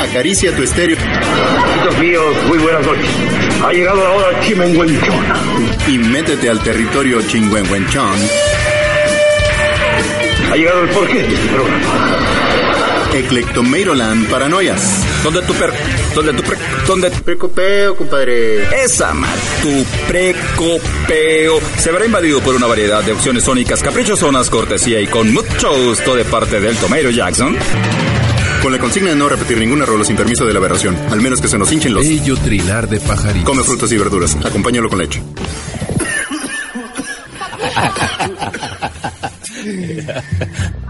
Acaricia tu estéreo. Amigos míos, muy buenas noches. Ha llegado la hora Chimenguenchón. Y métete al territorio Chingüengüenchón. Ha llegado el porqué de este programa. Eclectomeiroland Paranoias. ¿Dónde tu per... ¿Dónde tu pre... ¿Dónde tu Precopeo, compadre. Esa mal, tu precopeo se verá invadido por una variedad de opciones sónicas caprichosonas, cortesía y con mucho gusto de parte del Tomato Jackson. Con la consigna de no repetir ningún error sin permiso de la aberración, al menos que se nos hinchen los... Bello trinar de pajaritos. Come frutas y verduras, acompáñalo con leche.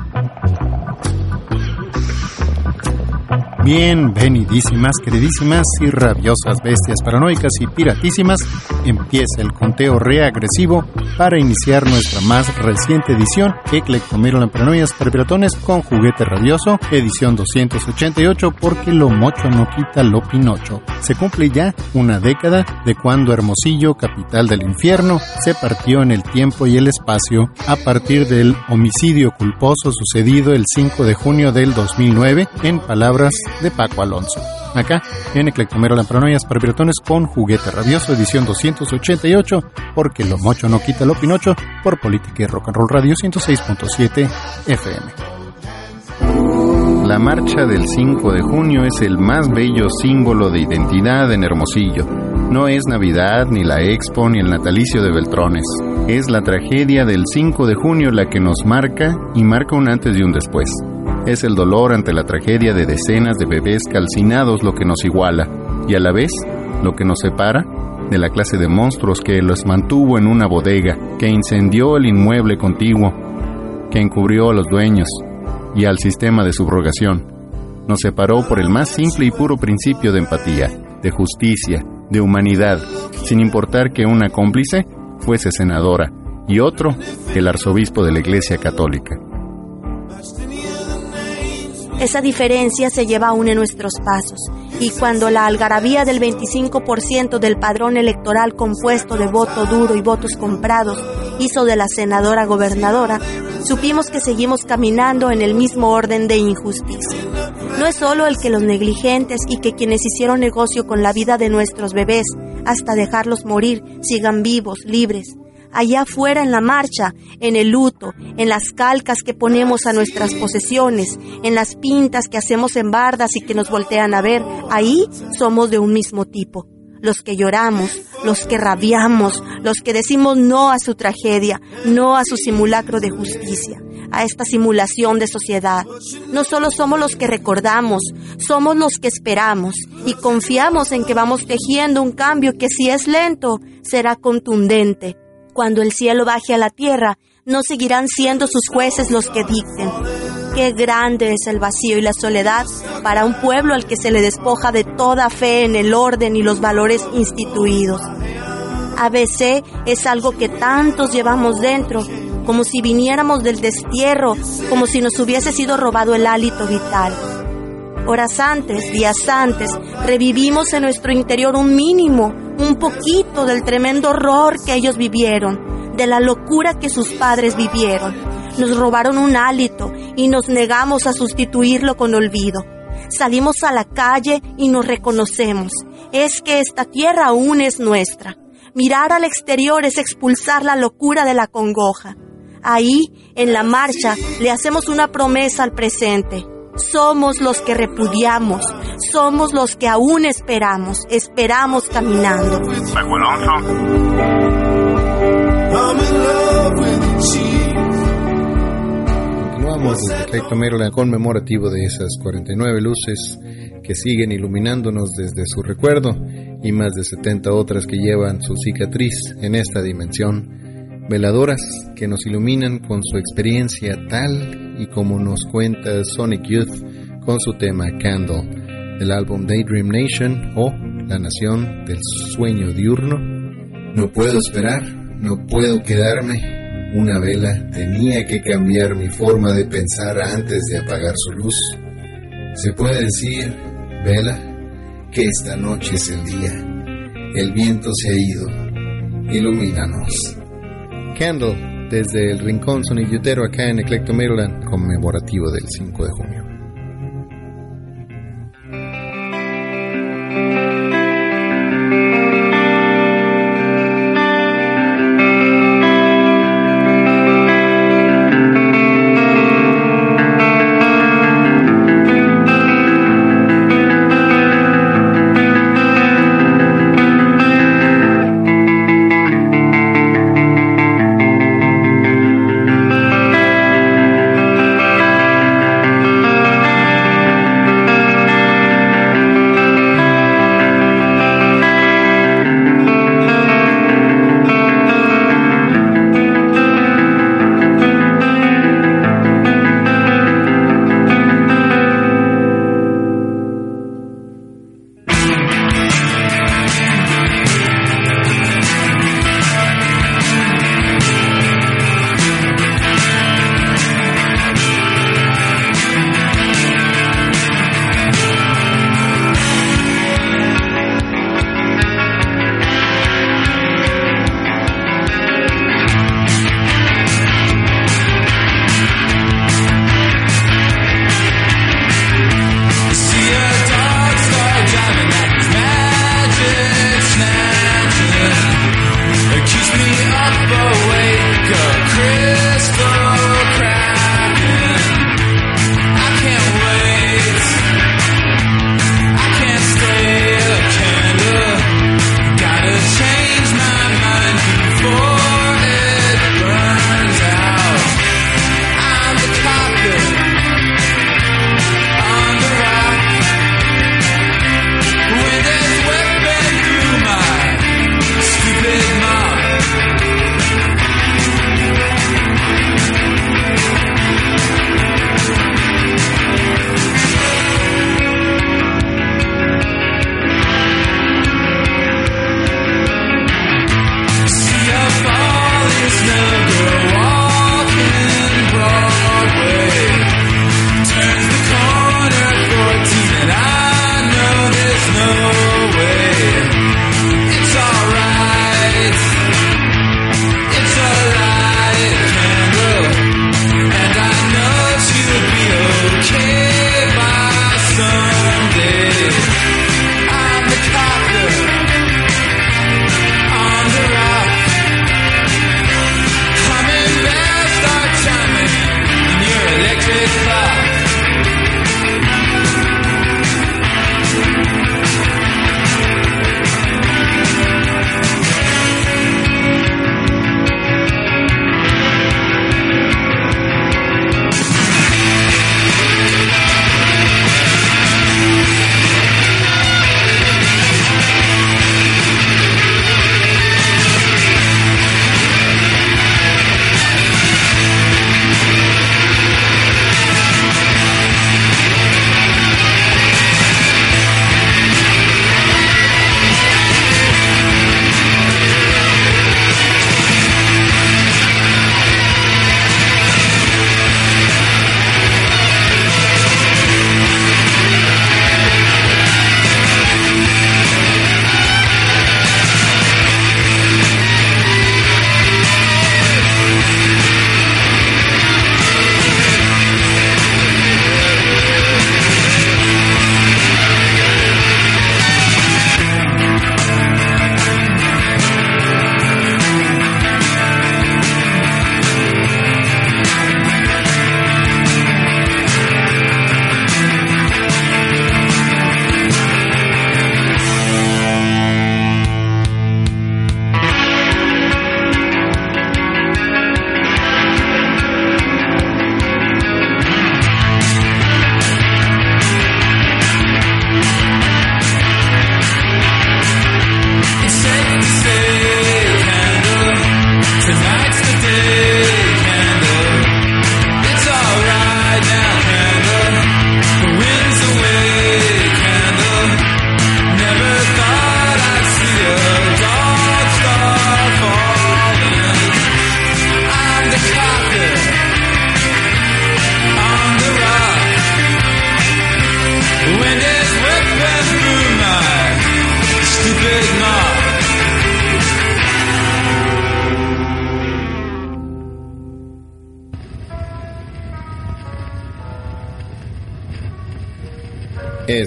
Bienvenidísimas, queridísimas y rabiosas bestias paranoicas y piratísimas, empieza el conteo reagresivo para iniciar nuestra más reciente edición, Eclectomerolan Paranoias para Piratones con juguete rabioso, edición 288, porque lo mocho no quita lo pinocho. Se cumple ya una década de cuando Hermosillo, capital del infierno, se partió en el tiempo y el espacio a partir del homicidio culposo sucedido el 5 de junio del 2009, en palabras de Paco Alonso. Acá, en Eclectomero Paranoias para Piratones con Juguete Rabioso, edición 288, porque lo mocho no quita lo pinocho, por Política y Rock and Roll Radio 106.7 FM. La marcha del 5 de junio es el más bello símbolo de identidad en Hermosillo. No es Navidad, ni la Expo, ni el natalicio de Beltrones. Es la tragedia del 5 de junio la que nos marca y marca un antes y un después. Es el dolor ante la tragedia de decenas de bebés calcinados lo que nos iguala y a la vez lo que nos separa de la clase de monstruos que los mantuvo en una bodega, que incendió el inmueble contiguo, que encubrió a los dueños y al sistema de subrogación. Nos separó por el más simple y puro principio de empatía, de justicia, de humanidad, sin importar que una cómplice fuese senadora y otro el arzobispo de la Iglesia Católica. Esa diferencia se lleva aún en nuestros pasos, y cuando la algarabía del 25% del padrón electoral compuesto de voto duro y votos comprados hizo de la senadora gobernadora, supimos que seguimos caminando en el mismo orden de injusticia. No es solo el que los negligentes y que quienes hicieron negocio con la vida de nuestros bebés hasta dejarlos morir sigan vivos, libres allá afuera en la marcha, en el luto, en las calcas que ponemos a nuestras posesiones, en las pintas que hacemos en bardas y que nos voltean a ver, ahí somos de un mismo tipo. Los que lloramos, los que rabiamos, los que decimos no a su tragedia, no a su simulacro de justicia, a esta simulación de sociedad. No solo somos los que recordamos, somos los que esperamos y confiamos en que vamos tejiendo un cambio que si es lento, será contundente, cuando el cielo baje a la tierra, no seguirán siendo sus jueces los que dicten. Qué grande es el vacío y la soledad para un pueblo al que se le despoja de toda fe en el orden y los valores instituidos. ABC es algo que tantos llevamos dentro, como si viniéramos del destierro, como si nos hubiese sido robado el hálito vital. Horas antes, días antes, revivimos en nuestro interior un mínimo, un poquito del tremendo horror que ellos vivieron, de la locura que sus padres vivieron. Nos robaron un hálito y nos negamos a sustituirlo con olvido. Salimos a la calle y nos reconocemos. Es que esta tierra aún es nuestra. Mirar al exterior es expulsar la locura de la congoja. Ahí, en la marcha, le hacemos una promesa al presente somos los que repudiamos, somos los que aún esperamos, esperamos caminando. Continuamos desde Efecto Maryland conmemorativo de esas 49 luces que siguen iluminándonos desde su recuerdo y más de 70 otras que llevan su cicatriz en esta dimensión. Veladoras que nos iluminan con su experiencia tal y como nos cuenta Sonic Youth con su tema Candle del álbum Daydream Nation o La Nación del Sueño Diurno. No puedo esperar, no puedo quedarme. Una vela tenía que cambiar mi forma de pensar antes de apagar su luz. Se puede decir, vela, que esta noche es el día. El viento se ha ido. Ilumínanos. Candle desde el Rincón Sonillutero acá en Eclecto Maryland, conmemorativo del 5 de junio.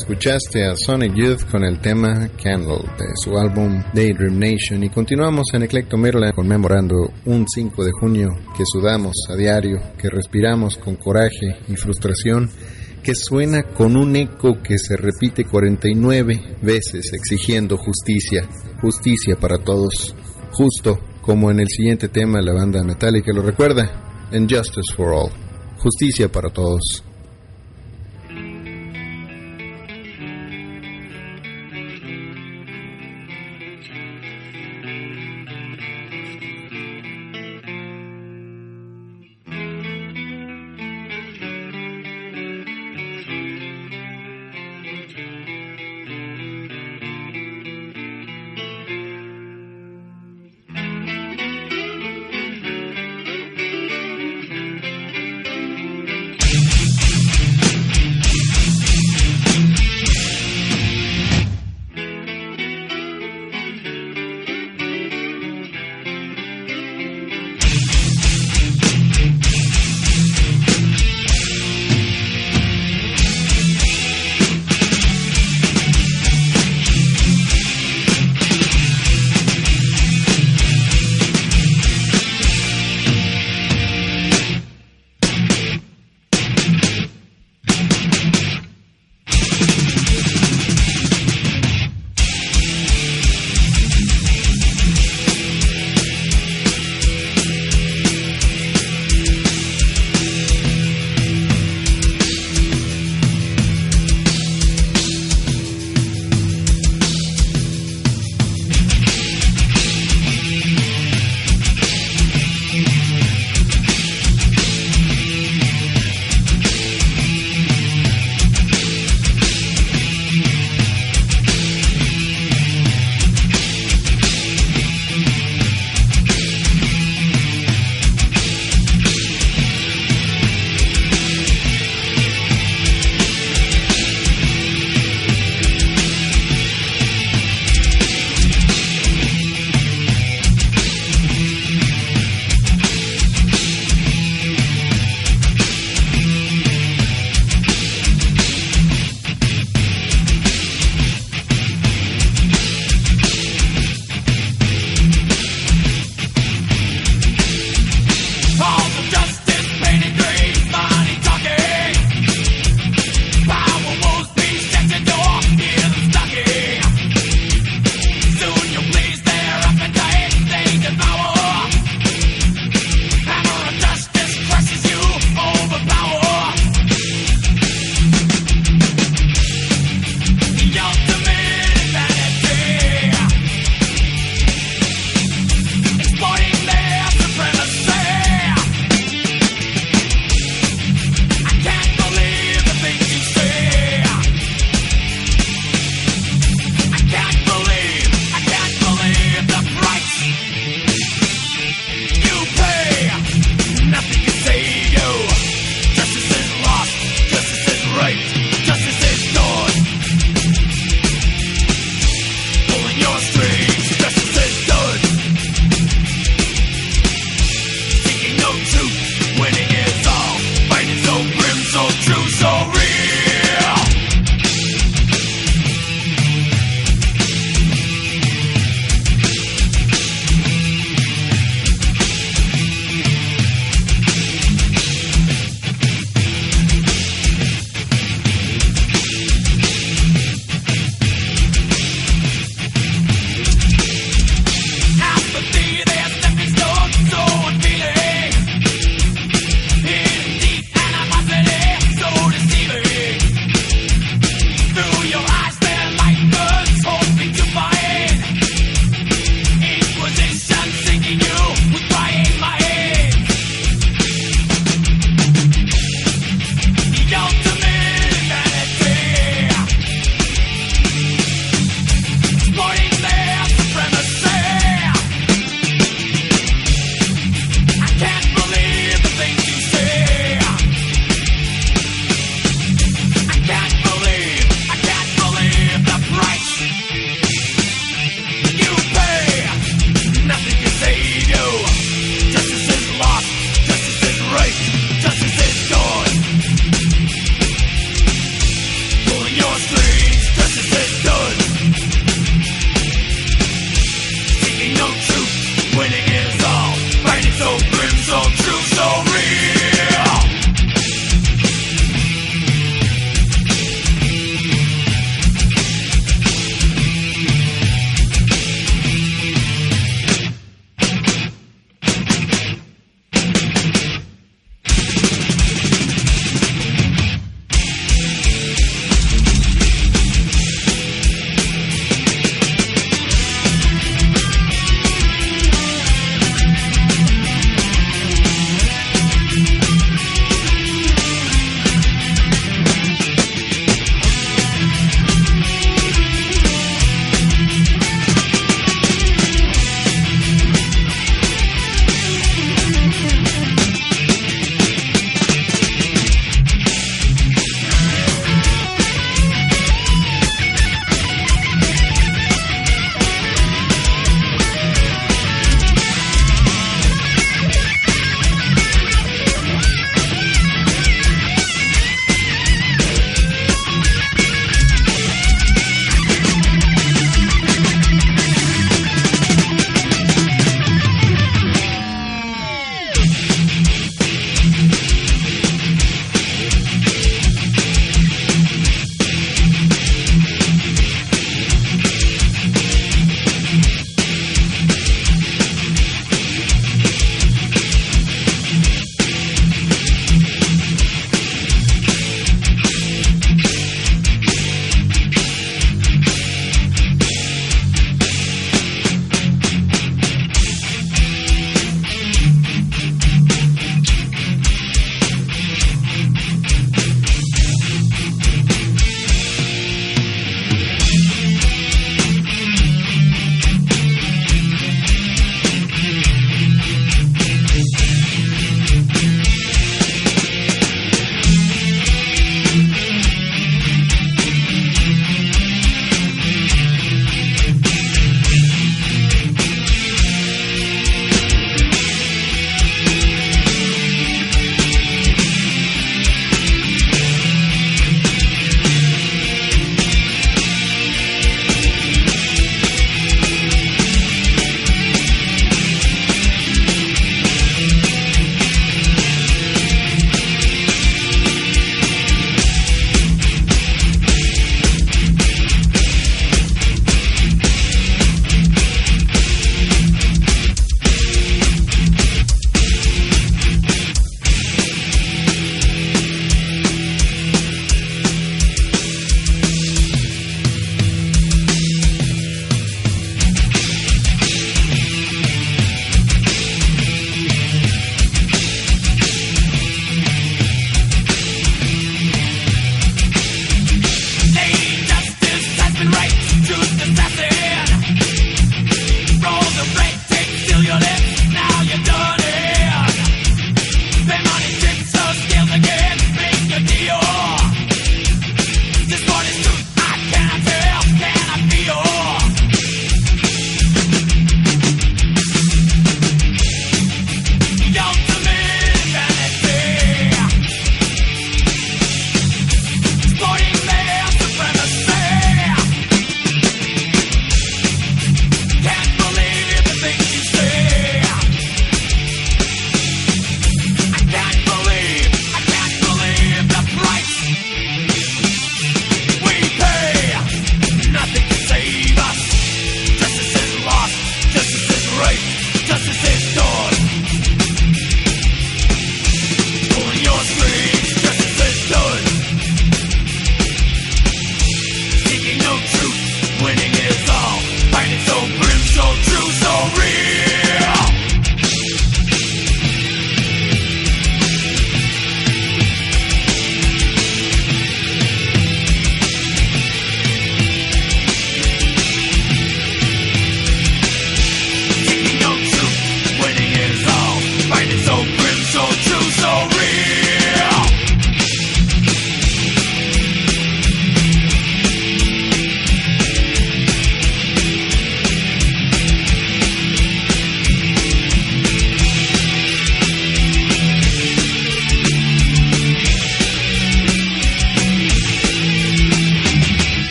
Escuchaste a Sonic Youth con el tema Candle de su álbum Daydream Nation y continuamos en Eclecto Merla conmemorando un 5 de junio que sudamos a diario, que respiramos con coraje y frustración, que suena con un eco que se repite 49 veces exigiendo justicia, justicia para todos, justo como en el siguiente tema la banda Metallica lo recuerda, And Justice for All, justicia para todos.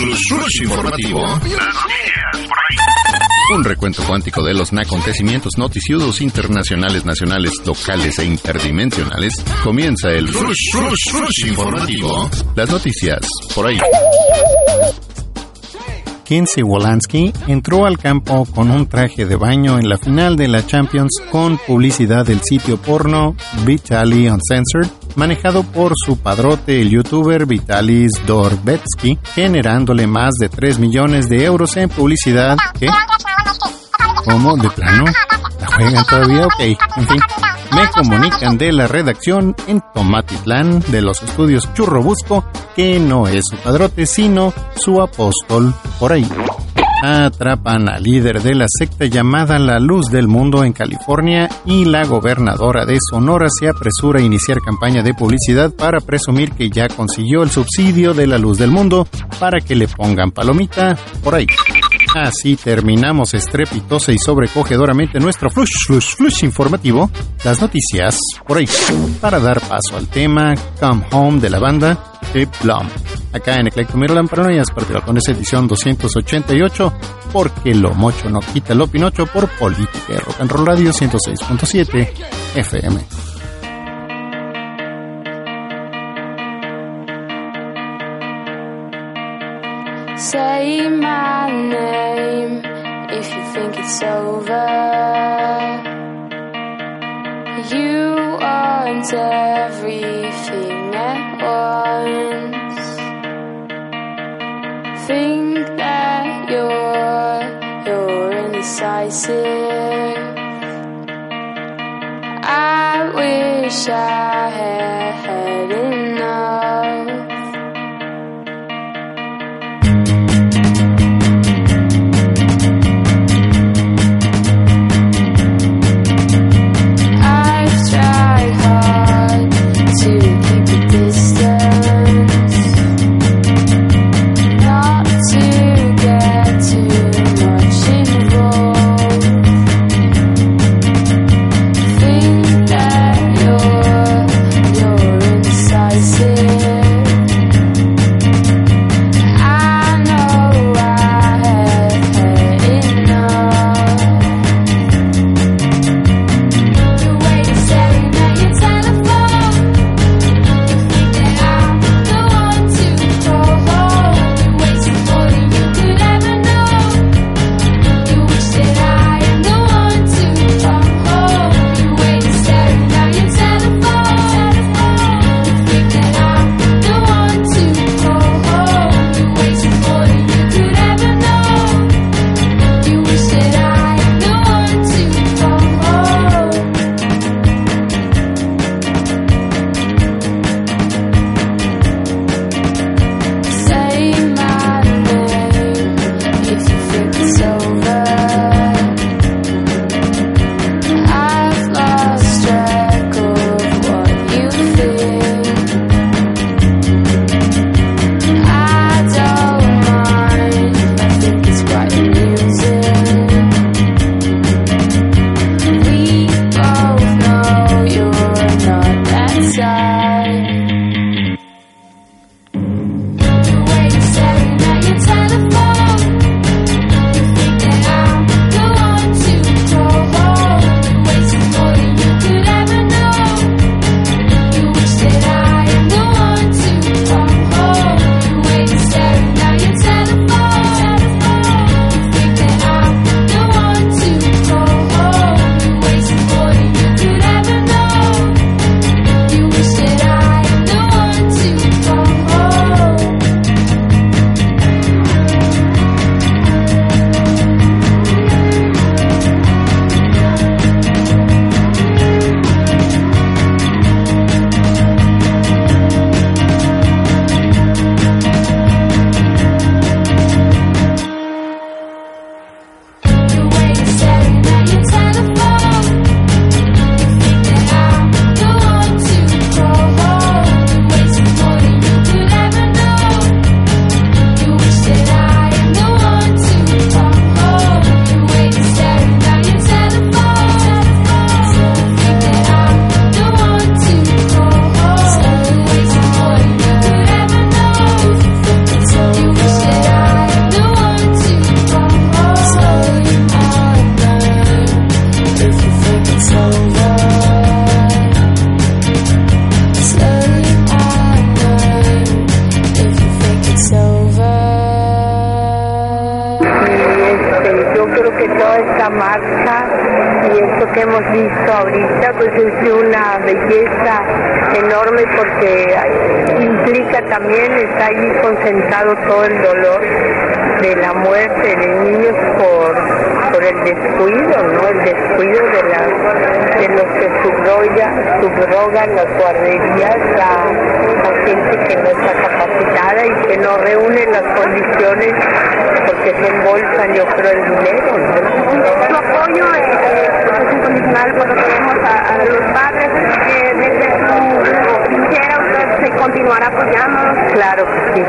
Informativo. Un recuento cuántico de los acontecimientos noticiosos internacionales, nacionales, locales e interdimensionales. Comienza el flush, flush, flush informativo. Las noticias por ahí. Kinsey Wolanski entró al campo con un traje de baño en la final de la Champions con publicidad del sitio porno Vitaly Uncensored, manejado por su padrote el youtuber Vitaly Dorbetsky, generándole más de 3 millones de euros en publicidad que... ¿Cómo? ¿De plano? ¿La juegan todavía? Ok, en fin. Me comunican de la redacción en Tomatitlán de los estudios Churrobusco que no es su padrote, sino su apóstol por ahí. Atrapan al líder de la secta llamada La Luz del Mundo en California y la gobernadora de Sonora se apresura a iniciar campaña de publicidad para presumir que ya consiguió el subsidio de La Luz del Mundo para que le pongan palomita por ahí. Así terminamos estrepitosa y sobrecogedoramente nuestro flush, flush, flush informativo, las noticias por ahí, para dar paso al tema Come Home de la banda The Blum. Acá en Eclecto Paranoias, partido con esa edición 288, porque lo mocho no quita lo pinocho por política rock and roll radio 106.7 FM. Say it's over. You want everything at once. Think that you're you're indecisive. I wish I had y esto que hemos visto ahorita pues es una belleza enorme porque implica también, está ahí concentrado todo el dolor de la muerte de niños por, por el descuido, ¿no? El descuido de, la, de los que subroga, subrogan las guarderías a, a gente que no está capacitada y que no reúne las condiciones porque se embolsan, yo creo, el dinero, ¿no? Apoyo eh, incondicional cuando tenemos a, a los padres eh, desde su trinchera usted se continuará apoyando. Claro que sí.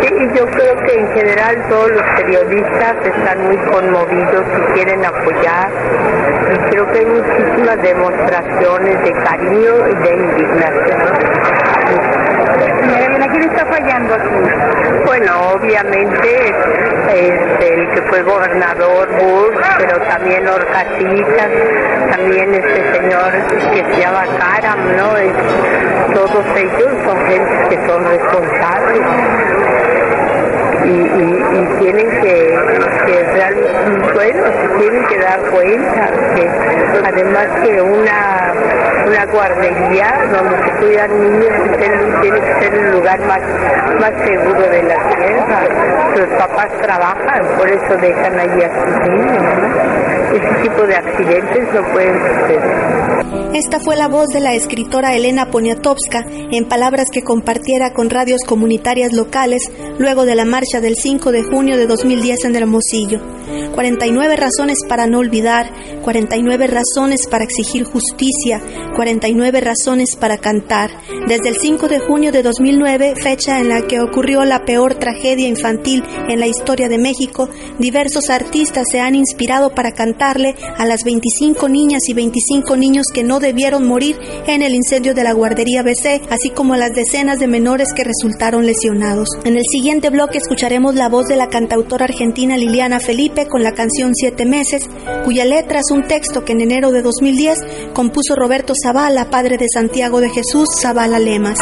Sí, Y yo creo que en general todos los periodistas están muy conmovidos y quieren apoyar. Y creo que hay muchísimas demostraciones de cariño y de indignación. ¿Quién está fallando aquí? Bueno, obviamente este, el que fue gobernador Bush, pero también Orcasitas, también este señor que se llama Karam, ¿no? Todos ellos son gente que son responsables y, y- y tienen que, que realmente, bueno, se tienen que dar cuenta que además que una, una guardería donde se cuidan niños tiene que ser el lugar más, más seguro de la tierra. Los papás trabajan, por eso dejan allí a sus niños. ¿no? Ese tipo de accidentes no pueden suceder. Esta fue la voz de la escritora Elena Poniatowska en palabras que compartiera con radios comunitarias locales luego de la marcha del 5 de junio de 2010 en Hermosillo. 49 razones para no olvidar, 49 razones para exigir justicia, 49 razones para cantar. Desde el 5 de junio de 2009, fecha en la que ocurrió la peor tragedia infantil en la historia de México, diversos artistas se han inspirado para cantarle a las 25 niñas y 25 niños que no debieron morir en el incendio de la guardería BC, así como a las decenas de menores que resultaron lesionados. En el siguiente bloque escucharemos la voz de la cantautora argentina Liliana Felipe con la canción Siete Meses, cuya letra es un texto que en enero de 2010 compuso Roberto Zavala, padre de Santiago de Jesús Zavala Lemas.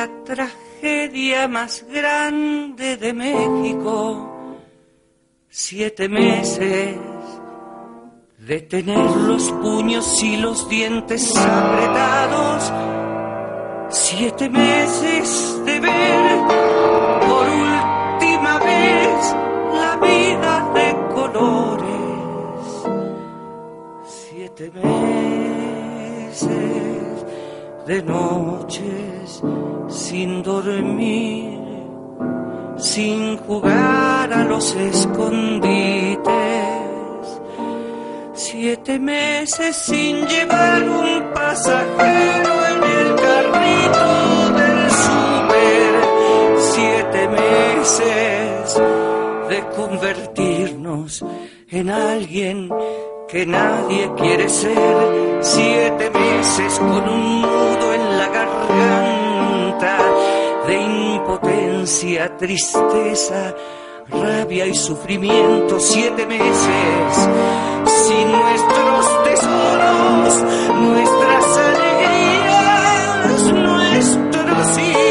La tragedia más grande de México. Siete meses de tener los puños y los dientes apretados. Siete meses de ver por última vez la vida de colores. Siete meses de noches sin dormir, sin jugar a los escondites. Siete meses sin llevar un pasajero en el carrito del súper. Siete meses de convertirnos en alguien que nadie quiere ser. Siete meses con un nudo en la garganta de impotencia, tristeza, rabia y sufrimiento. Siete meses sin nuestros tesoros, nuestras alegrías, nuestros hijos.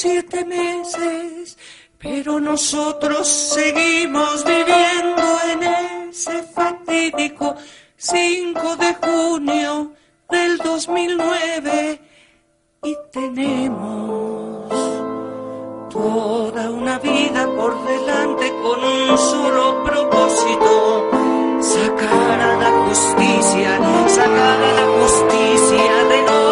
Siete meses, pero nosotros seguimos viviendo en ese fatídico 5 de junio del 2009 y tenemos toda una vida por delante con un solo propósito, sacar a la justicia, sacar a la justicia del hoyo,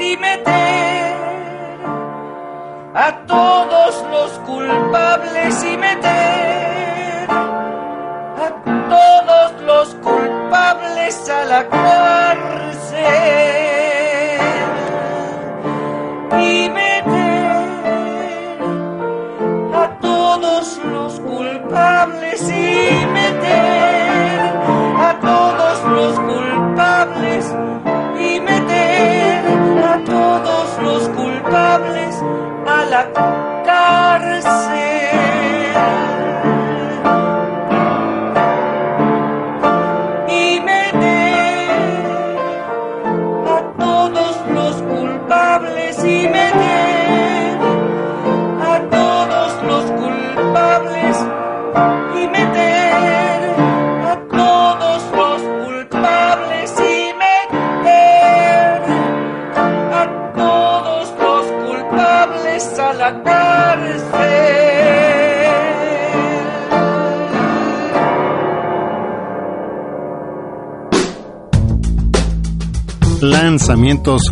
y meter a todos los culpables y meter a todos los culpables a la cárcel. Y meter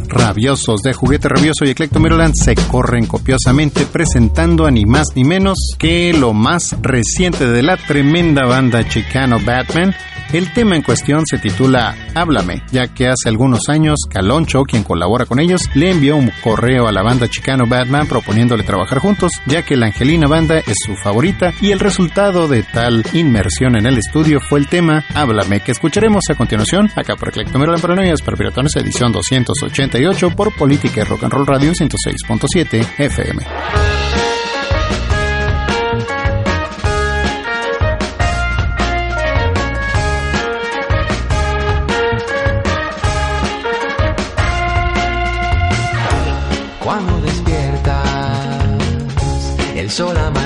Rabiosos de Juguete Rabioso y Eclecto Maryland se corren copiosamente presentando a ni más ni menos que lo más reciente de la tremenda banda chicano Batman. El tema en cuestión se titula Háblame, ya que hace algunos años Caloncho, quien colabora con ellos, le envió un correo a la banda chicano Batman proponiéndole trabajar juntos, ya que la Angelina banda es su favorita y el resultado de tal inmersión en el estudio fue el tema Háblame, que escucharemos a continuación acá por Eclecto Maryland Paranoias para Piratones edición 288 por Política y Rock and Roll Radio 106.7 FM. El sol amanece.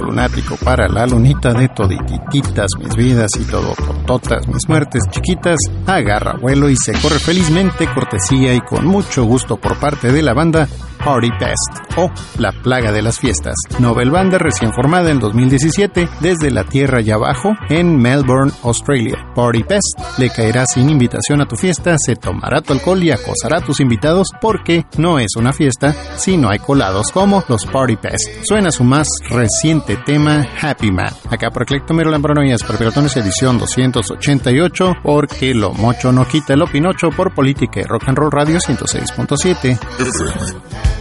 Lunático para la lunita de todititas mis vidas y todo tototas mis muertes chiquitas agarra vuelo y se corre felizmente cortesía y con mucho gusto por parte de la banda Party Pest o La Plaga de las Fiestas, novel banda recién formada en 2017 desde la tierra y abajo en Melbourne, Australia. Party Pest le caerá sin invitación a tu fiesta, se tomará tu alcohol y acosará a tus invitados porque no es una fiesta si no hay colados como los Party Pest. Suena su más reciente tema Happy Man. Acá por Eclectomero Lambranoias, Perperotones edición 288 porque lo mocho no quita el opinocho por política y rock and roll radio 106.7.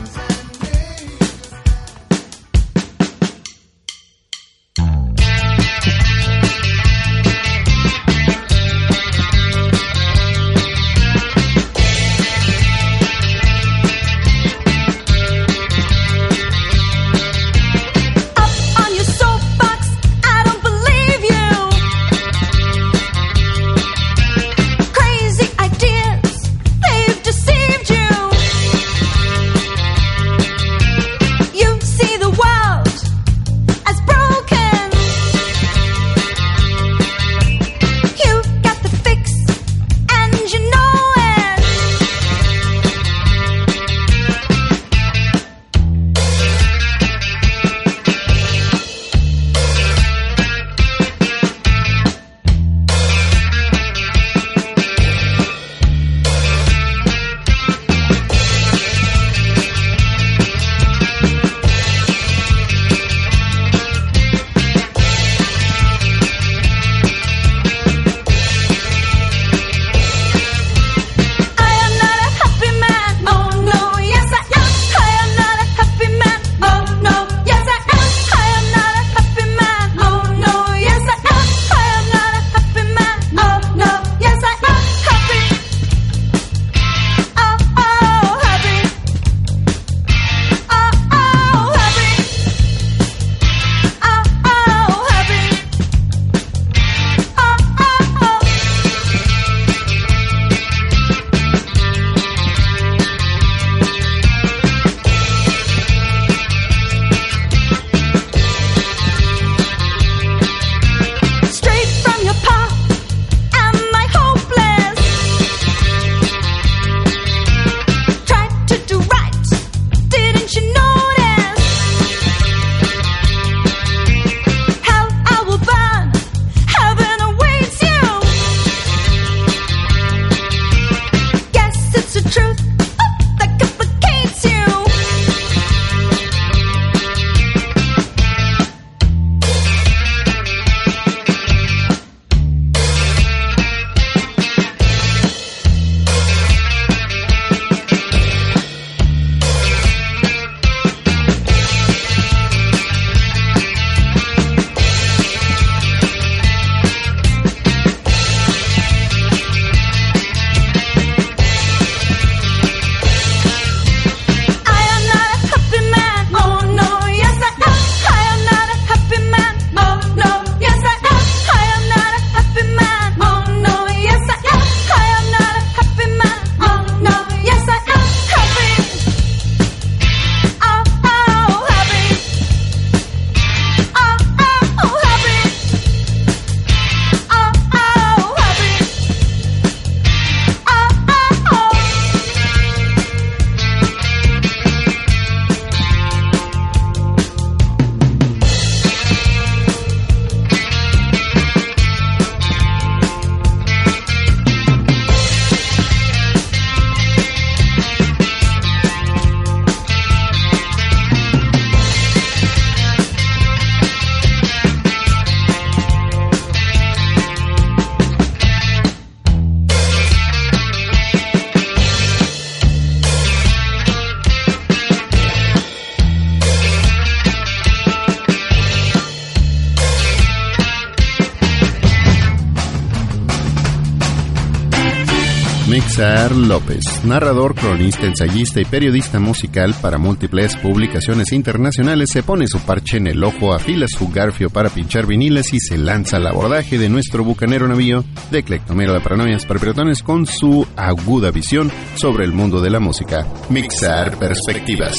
López, narrador, cronista, ensayista y periodista musical para múltiples publicaciones internacionales, se pone su parche en el ojo, afila su garfio para pinchar viniles y se lanza al abordaje de nuestro bucanero navío de Clectomero de Paranoias Perpetuones con su aguda visión sobre el mundo de la música. Mixar Perspectivas.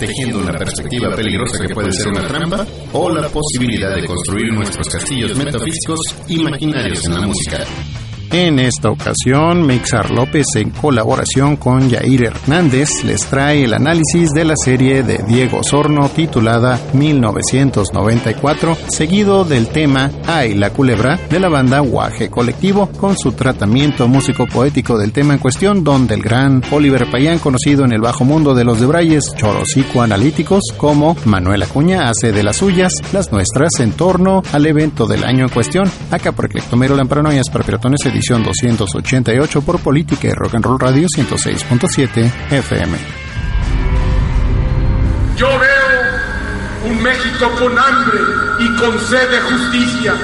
tejiendo una perspectiva peligrosa que puede ser una trampa, o la posibilidad de construir nuestros castillos metafísicos imaginarios en la música. En esta ocasión, Mixar López, en colaboración con Yair Hernández, les trae el análisis de la serie de Diego Sorno titulada 1994, seguido del tema Ay la culebra de la banda Guaje Colectivo, con su tratamiento músico-poético del tema en cuestión, donde el gran Oliver Payán, conocido en el bajo mundo de los debrayes psicoanalíticos, como Manuel Acuña, hace de las suyas, las nuestras, en torno al evento del año en cuestión. Acá por Eclectomero Lamparanoias para Piratones edición 288 por Política y Rock and Roll Radio 106.7 FM. Yo veo un México con hambre y con sed de justicia.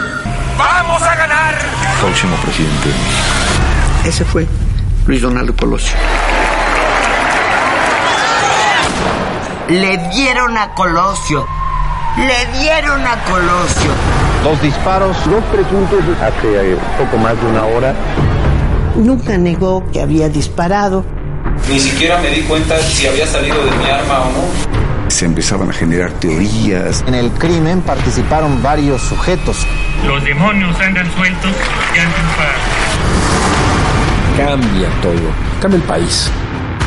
¡Vamos a ganar! Próximo presidente. Ese fue Luis Donaldo Colosio. Le dieron a Colosio. Le dieron a Colosio. Dos disparos. Dos presuntos hace poco más de una hora. Nunca negó que había disparado. Ni siquiera me di cuenta si había salido de mi arma o no. Se empezaban a generar teorías. En el crimen participaron varios sujetos. Los demonios andan sueltos y han triunfado. Cambia todo. Cambia el país.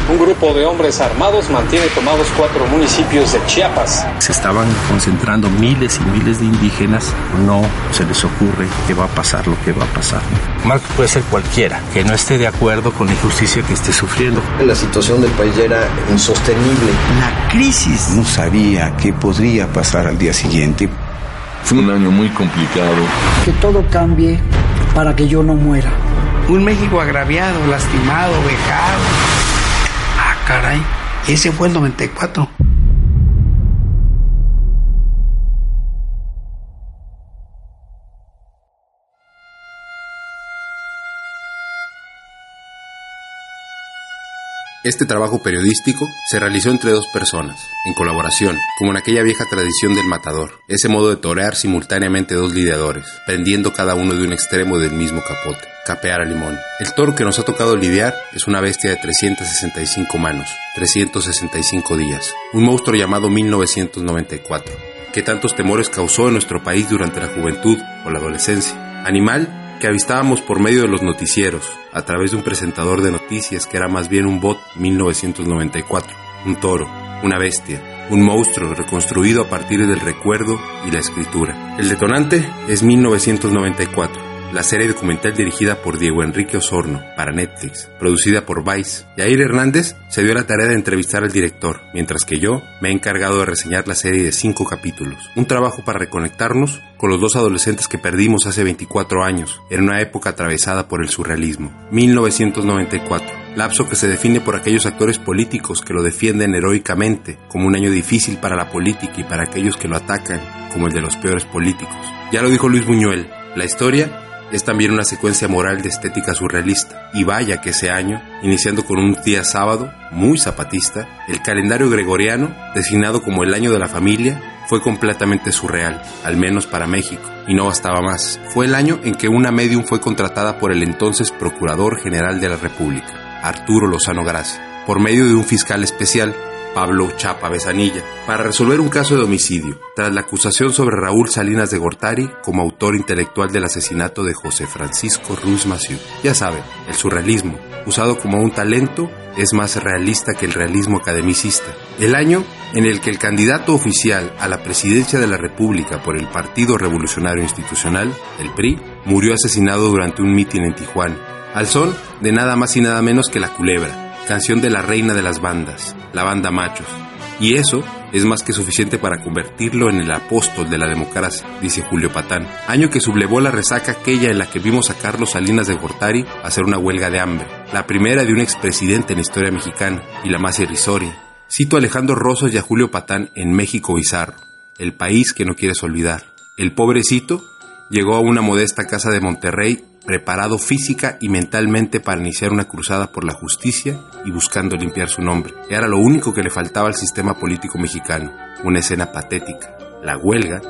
Un grupo de hombres armados mantiene tomados cuatro municipios de Chiapas. Se estaban concentrando miles y miles de indígenas. No se les ocurre que va a pasar lo que va a pasar. Marco puede ser cualquiera que no esté de acuerdo con la injusticia que esté sufriendo. La situación del país ya era insostenible. La crisis. No sabía qué podría pasar al día siguiente. Fue un año muy complicado. Que todo cambie para que yo no muera. Un México agraviado, lastimado, vejado caray, ese fue el 94. Este trabajo periodístico se realizó entre dos personas, en colaboración, como en aquella vieja tradición del matador, ese modo de torear simultáneamente dos lidiadores, prendiendo cada uno de un extremo del mismo capote, capear a limón. El toro que nos ha tocado lidiar es una bestia de 365 manos, 365 días, un monstruo llamado 1994, que tantos temores causó en nuestro país durante la juventud o la adolescencia. Animal que avistábamos por medio de los noticieros, a través de un presentador de noticias que era más bien un bot 1994, un toro, una bestia, un monstruo reconstruido a partir del recuerdo y la escritura. El detonante es 1994, la serie documental dirigida por Diego Enrique Osorno para Netflix, producida por Vice. Yair Hernández se dio la tarea de entrevistar al director, mientras que yo me he encargado de reseñar la serie de cinco capítulos. Un trabajo para reconectarnos con los dos adolescentes que perdimos hace 24 años, en una época atravesada por el surrealismo. 1994, lapso que se define por aquellos actores políticos que lo defienden heroicamente como un año difícil para la política y para aquellos que lo atacan como el de los peores políticos. Ya lo dijo Luis Buñuel, la historia es también una secuencia moral de estética surrealista. Y vaya que ese año, iniciando con un día sábado, muy zapatista, el calendario gregoriano, designado como el año de la familia, fue completamente surreal, al menos para México, y no bastaba más. Fue el año en que una medium fue contratada por el entonces Procurador General de la República, Arturo Lozano Gracia, por medio de un fiscal especial Pablo Chapa Besanilla, para resolver un caso de homicidio, tras la acusación sobre Raúl Salinas de Gortari como autor intelectual del asesinato de José Francisco Ruz Massieu. Ya saben, el surrealismo, usado como un talento, es más realista que el realismo academicista. El año en el que el candidato oficial a la presidencia de la República por el Partido Revolucionario Institucional, el PRI, murió asesinado durante un mitin en Tijuana, al son de nada más y nada menos que La Culebra, canción de la reina de las bandas, la banda Machos. Y eso es más que suficiente para convertirlo en el apóstol de la democracia, dice Julio Patán, año que sublevó la resaca aquella en la que vimos a Carlos Salinas de Gortari hacer una huelga de hambre, la primera de un expresidente en la historia mexicana y la más irrisoria. Cito a Alejandro Rosas y a Julio Patán en México Bizarro, el país que no quieres olvidar. El pobrecito llegó a una modesta casa de Monterrey preparado física y mentalmente para iniciar una cruzada por la justicia y buscando limpiar su nombre. Era lo único que le faltaba al sistema político mexicano, una escena patética. La huelga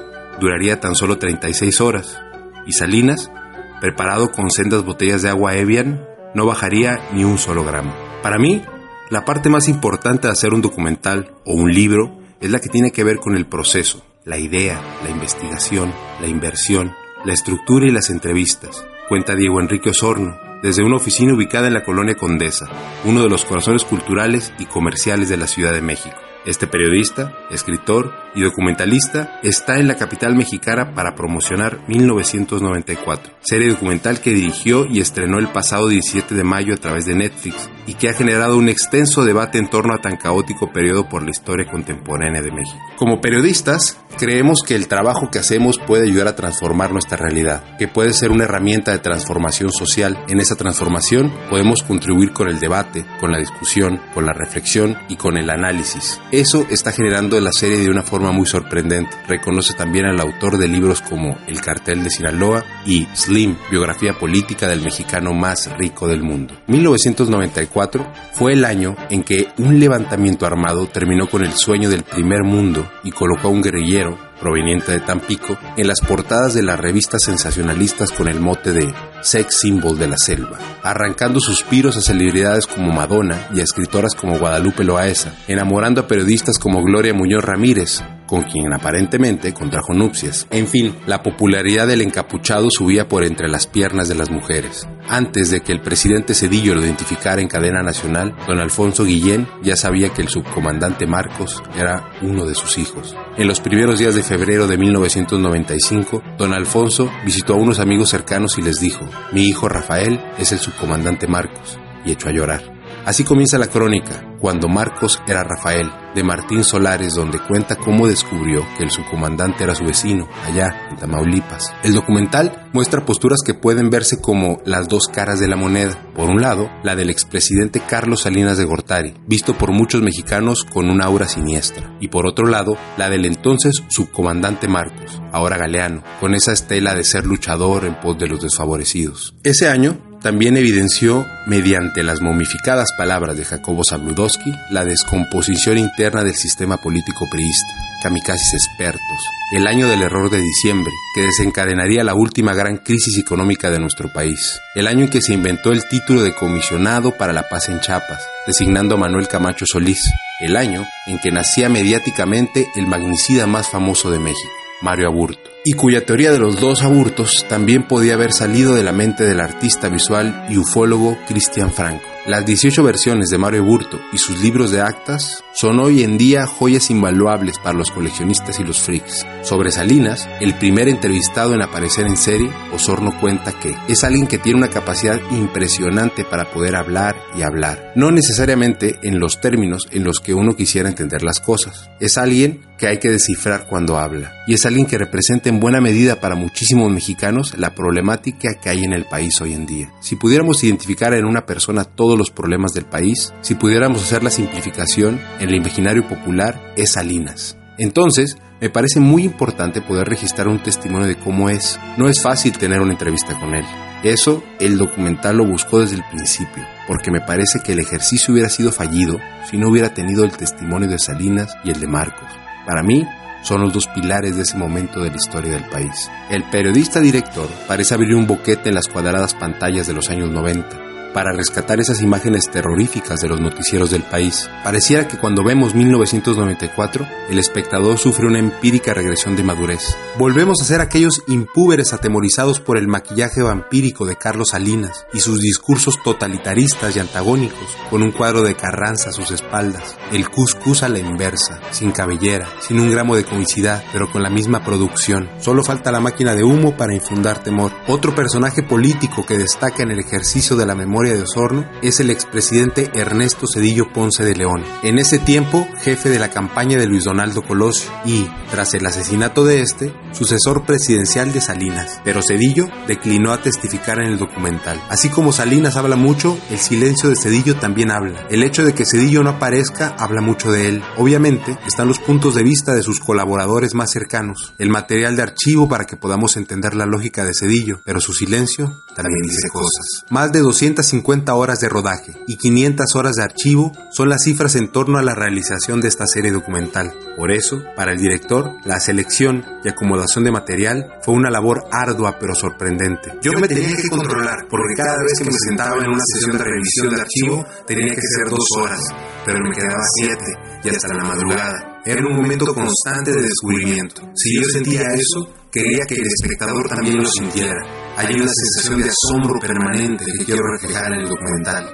duraría tan solo 36 horas y Salinas, preparado con sendas botellas de agua Evian, no bajaría ni un solo gramo. Para mí, La parte más importante de hacer un documental o un libro es la que tiene que ver con el proceso, la idea, la investigación, la inversión, la estructura y las entrevistas. Cuenta Diego Enrique Osorno, desde una oficina ubicada en la colonia Condesa, uno de los corazones culturales y comerciales de la Ciudad de México. Este periodista, escritor y documentalista está en la capital mexicana para promocionar 1994, serie documental que dirigió y estrenó el pasado 17 de mayo a través de Netflix y que ha generado un extenso debate en torno a tan caótico periodo por la historia contemporánea de México. Como periodistas, creemos que el trabajo que hacemos puede ayudar a transformar nuestra realidad, que puede ser una herramienta de transformación social. En esa transformación podemos contribuir con el debate, con la discusión, con la reflexión y con el análisis. Eso está generando la serie de una muy sorprendente. Reconoce también al autor de libros como El cartel de Sinaloa y Slim, biografía política del mexicano más rico del mundo. 1994 fue el año en que un levantamiento armado terminó con el sueño del primer mundo y colocó a un guerrillero proveniente de Tampico, en las portadas de las revistas sensacionalistas con el mote de sex symbol de la selva, arrancando suspiros a celebridades como Madonna y a escritoras como Guadalupe Loaesa, enamorando a periodistas como Gloria Muñoz Ramírez, con quien aparentemente contrajo nupcias. En fin, la popularidad del encapuchado subía por entre las piernas de las mujeres. Antes de que el presidente Cedillo lo identificara en cadena nacional, don Alfonso Guillén ya sabía que el subcomandante Marcos era uno de sus hijos. En los primeros días de febrero de 1995, don Alfonso visitó a unos amigos cercanos y les dijo, mi hijo Rafael es el subcomandante Marcos, y echó a llorar. Así comienza la crónica, cuando Marcos era Rafael, de Martín Solares, donde cuenta cómo descubrió que el subcomandante era su vecino, allá en Tamaulipas. El documental muestra posturas que pueden verse como las dos caras de la moneda. Por un lado, la del expresidente Carlos Salinas de Gortari, visto por muchos mexicanos con un aura siniestra. Y por otro lado, la del entonces subcomandante Marcos, ahora galeano, con esa estela de ser luchador en pos de los desfavorecidos. Ese año, también evidenció, mediante las momificadas palabras de Jacobo Zabludowski, la descomposición interna del sistema político priista, kamikazes expertos, el año del error de diciembre, que desencadenaría la última gran crisis económica de nuestro país, el año en que se inventó el título de comisionado para la paz en Chiapas, designando a Manuel Camacho Solís, el año en que nacía mediáticamente el magnicida más famoso de México, Mario Aburto y cuya teoría de los dos aburtos también podía haber salido de la mente del artista visual y ufólogo Cristian Franco. Las 18 versiones de Mario Burto y sus libros de actas son hoy en día joyas invaluables para los coleccionistas y los freaks. Sobre Salinas, el primer entrevistado en aparecer en serie, Osorno cuenta que es alguien que tiene una capacidad impresionante para poder hablar y hablar, no necesariamente en los términos en los que uno quisiera entender las cosas. Es alguien que hay que descifrar cuando habla, y es alguien que representa en buena medida para muchísimos mexicanos la problemática que hay en el país hoy en día. Si pudiéramos identificar en una persona los problemas del país, si pudiéramos hacer la simplificación en el imaginario popular, es Salinas. Entonces, me parece muy importante poder registrar un testimonio de cómo es. No es fácil tener una entrevista con él. Eso el documental lo buscó desde el principio, porque me parece que el ejercicio hubiera sido fallido si no hubiera tenido el testimonio de Salinas y el de Marcos. Para mí, son los dos pilares de ese momento de la historia del país. El periodista director parece abrir un boquete en las cuadradas pantallas de los años 90 para rescatar esas imágenes terroríficas de los noticieros del país. Pareciera que cuando vemos 1994, el espectador sufre una empírica regresión de madurez. Volvemos a ser aquellos impúberes atemorizados por el maquillaje vampírico de Carlos Salinas y sus discursos totalitaristas y antagónicos, con un cuadro de Carranza a sus espaldas, el cuscús a la inversa, sin cabellera, sin un gramo de comicidad, pero con la misma producción. Solo falta la máquina de humo para infundar temor. Otro personaje político que destaca en el ejercicio de la memoria de Osorno es el expresidente Ernesto Cedillo Ponce de León, en ese tiempo jefe de la campaña de Luis Donaldo Colosio y, tras el asesinato de este, sucesor presidencial de Salinas. Pero Cedillo declinó a testificar en el documental. Así como Salinas habla mucho, el silencio de Cedillo también habla. El hecho de que Cedillo no aparezca habla mucho de él. Obviamente, están los puntos de vista de sus colaboradores más cercanos, el material de archivo para que podamos entender la lógica de Cedillo, pero su silencio también dice cosas. Más de 200 250 horas de rodaje y 500 horas de archivo son las cifras en torno a la realización de esta serie documental. Por eso, para el director, la selección y acomodación de material fue una labor ardua pero sorprendente. Yo me tenía que controlar, porque cada vez que me sentaba en una sesión de revisión de archivo tenía que ser dos horas, pero me quedaba siete y hasta la madrugada. Era un momento constante de descubrimiento. Si yo sentía eso, quería que el espectador también lo sintiera. Hay una sensación de asombro permanente que quiero reflejar en el documental.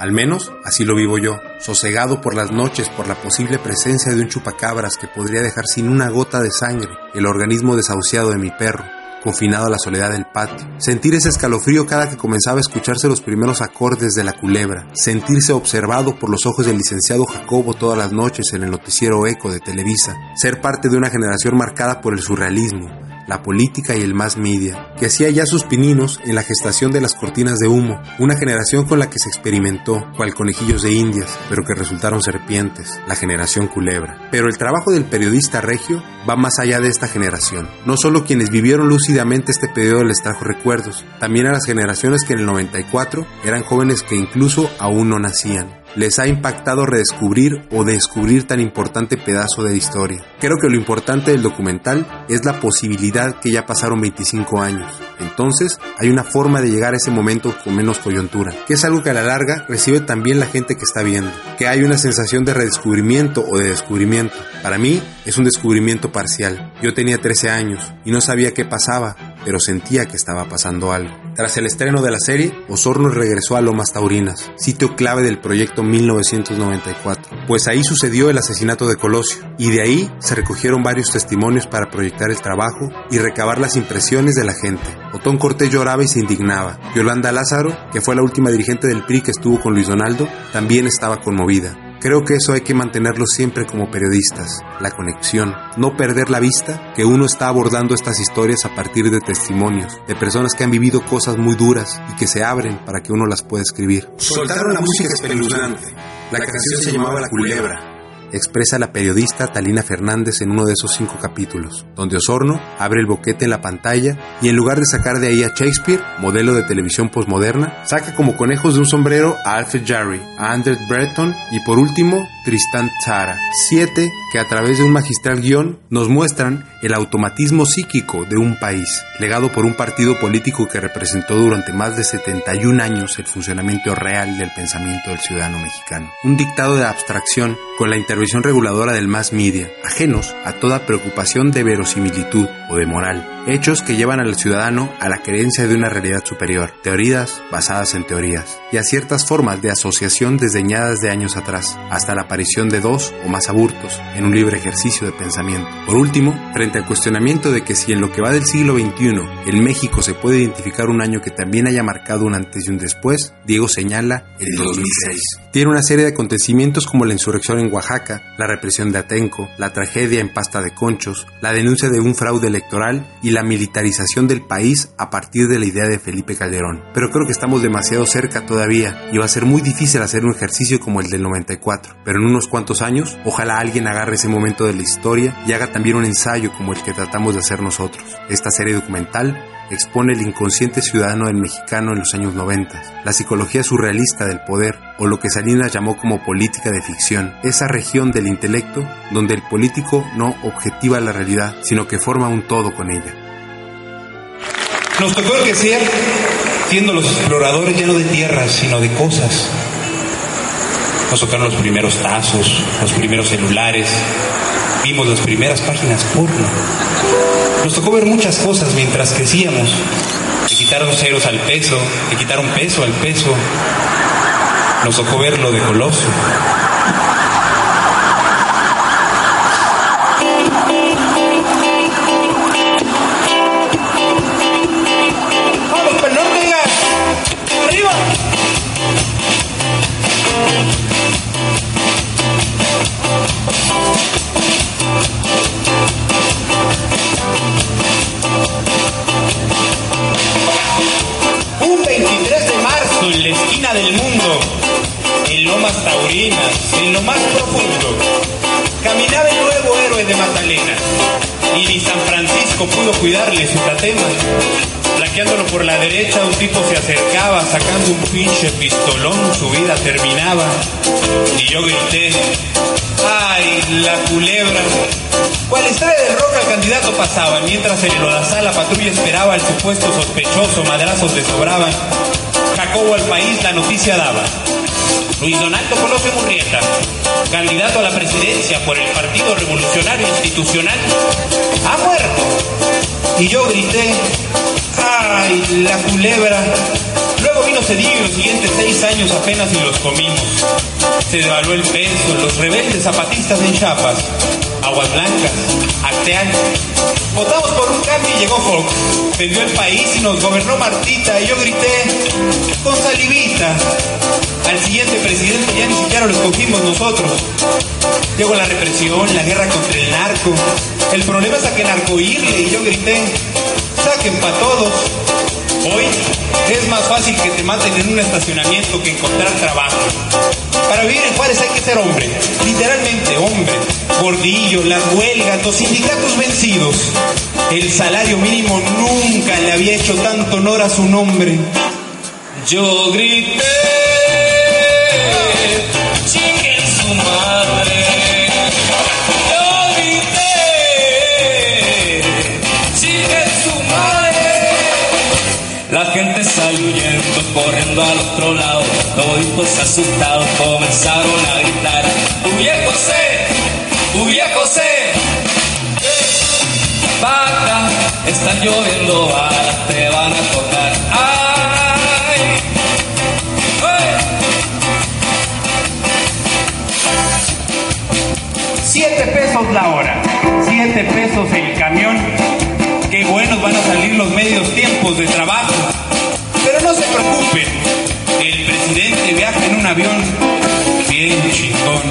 Al menos así lo vivo yo, sosegado por las noches por la posible presencia de un chupacabras que podría dejar sin una gota de sangre el organismo desahuciado de mi perro, confinado a la soledad del patio. Sentir ese escalofrío cada que comenzaba a escucharse los primeros acordes de la culebra. Sentirse observado por los ojos del licenciado Jacobo todas las noches en el noticiero Eco de Televisa. Ser parte de una generación marcada por el surrealismo, la política y el mass media, que hacía ya sus pininos en la gestación de las cortinas de humo, una generación con la que se experimentó, cual conejillos de indias, pero que resultaron serpientes, la generación culebra. Pero el trabajo del periodista regio va más allá de esta generación. No solo quienes vivieron lúcidamente este periodo les trajo recuerdos, también a las generaciones que en el 94 eran jóvenes que incluso aún no nacían les ha impactado redescubrir o descubrir tan importante pedazo de historia. Creo que lo importante del documental es la posibilidad que ya pasaron 25 años. Entonces, hay una forma de llegar a ese momento con menos coyuntura, que es algo que a la larga recibe también la gente que está viendo, que hay una sensación de redescubrimiento o de descubrimiento. Para mí, es un descubrimiento parcial. Yo tenía 13 años y no sabía qué pasaba, pero sentía que estaba pasando algo. Tras el estreno de la serie, Osorno regresó a Lomas Taurinas, sitio clave del proyecto 1994, pues ahí sucedió el asesinato de Colosio, y de ahí se recogieron varios testimonios para proyectar el trabajo y recabar las impresiones de la gente. Otón Cortés lloraba y se indignaba. Yolanda Lázaro, que fue la última dirigente del PRI que estuvo con Luis Donaldo, también estaba conmovida. Creo que eso hay que mantenerlo siempre como periodistas, la conexión, no perder la vista que uno está abordando estas historias a partir de testimonios, de personas que han vivido cosas muy duras y que se abren para que uno las pueda escribir. Soltaron la música espeluznante. La canción se llamaba La Culebra expresa la periodista Talina Fernández en uno de esos cinco capítulos, donde Osorno abre el boquete en la pantalla y en lugar de sacar de ahí a Shakespeare, modelo de televisión posmoderna, saca como conejos de un sombrero a Alfred Jarry, a Andrew Breton y por último Tristan Tzara. Siete que a través de un magistral guion nos muestran el automatismo psíquico de un país, legado por un partido político que representó durante más de 71 años el funcionamiento real del pensamiento del ciudadano mexicano. Un dictado de abstracción con la reguladora del mass media, ajenos a toda preocupación de verosimilitud o de moral. Hechos que llevan al ciudadano a la creencia de una realidad superior, teorías basadas en teorías, y a ciertas formas de asociación desdeñadas de años atrás, hasta la aparición de dos o más aburtos en un libre ejercicio de pensamiento. Por último, frente al cuestionamiento de que si en lo que va del siglo XXI en México se puede identificar un año que también haya marcado un antes y un después, Diego señala el 2006. Tiene una serie de acontecimientos como la insurrección en Oaxaca, la represión de Atenco, la tragedia en Pasta de Conchos, la denuncia de un fraude electoral y la militarización del país a partir de la idea de Felipe Calderón. Pero creo que estamos demasiado cerca todavía y va a ser muy difícil hacer un ejercicio como el del 94. Pero en unos cuantos años, ojalá alguien agarre ese momento de la historia y haga también un ensayo como el que tratamos de hacer nosotros. Esta serie documental expone el inconsciente ciudadano del mexicano en los años 90, la psicología surrealista del poder o lo que Salinas llamó como política de ficción, esa región del intelecto donde el político no objetiva la realidad, sino que forma un todo con ella. Nos tocó envejecer siendo los exploradores ya de tierras, sino de cosas. Nos tocaron los primeros tazos, los primeros celulares, vimos las primeras páginas porno. Nos tocó ver muchas cosas mientras crecíamos. Le quitaron ceros al peso, le quitaron peso al peso. Nos tocó ver lo de Colosio. Pudo cuidarle su tatema. Flanqueándolo por la derecha, un tipo se acercaba sacando un pinche pistolón, su vida terminaba. Y yo grité, ¡ay, la culebra! Cual estrella del rock al candidato pasaba, mientras en el Odazal la patrulla esperaba al supuesto sospechoso, madrazos le sobraban. Jacobo al país la noticia daba. Luis Donaldo Colosio Murrieta, candidato a la presidencia por el Partido Revolucionario Institucional, ha muerto. Y yo grité, ¡ay, la culebra! Luego vino Cedillo los siguientes seis años apenas y los comimos. Se devaluó el peso, los rebeldes zapatistas en Chiapas, Aguas Blancas, Acteal. Votamos por un cambio y llegó Fox. Vendió el país y nos gobernó Martita. Y yo grité, con salivita. Al siguiente presidente ya ni siquiera lo escogimos nosotros. Llegó la represión, la guerra contra el narco. El problema es a que narcoírle y yo grité, saquen pa' todos. Hoy es más fácil que te maten en un estacionamiento que encontrar trabajo. Para vivir en Juárez hay que ser hombre, literalmente hombre. Gordillo, las huelgas, los sindicatos vencidos. El salario mínimo nunca le había hecho tanto honor a su nombre. Yo grité, otro lado. Toditos asustados comenzaron a gritar: ¡Huye José! ¡Huye José! Vaca, están lloviendo balas, te van a tocar. ¡Ay! ¡Ay! Siete pesos la hora, siete pesos el camión. Qué buenos van a salir los medios tiempos de trabajo. Pero no se preocupen, viaja en un avión bien chingón.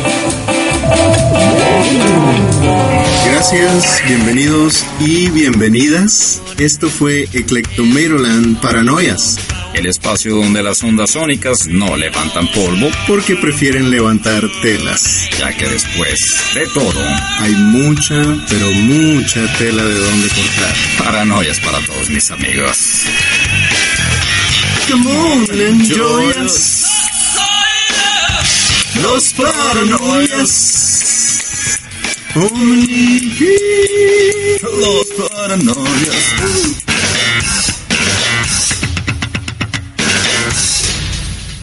Gracias, bienvenidos y bienvenidas. Esto fue Eclectomeroland Paranoias. El espacio donde las ondas sónicas no levantan polvo porque prefieren levantar telas. Ya que después de todo hay mucha, pero mucha tela de donde cortar. Paranoias para todos mis amigos. Come on, enjoy us. Los paranoias. Only Los paranoias.